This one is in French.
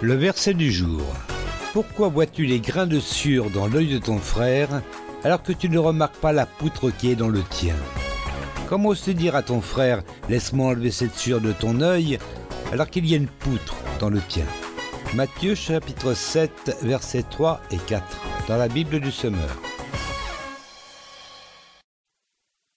Le verset du jour. Pourquoi vois-tu les grains de sueur dans l'œil de ton frère alors que tu ne remarques pas la poutre qui est dans le tien? Comment oses-tu dire à ton frère Laisse-moi enlever cette sueur de ton œil alors qu'il y a une poutre dans le tien? Matthieu chapitre 7 versets 3 et 4 dans la Bible du Semeur.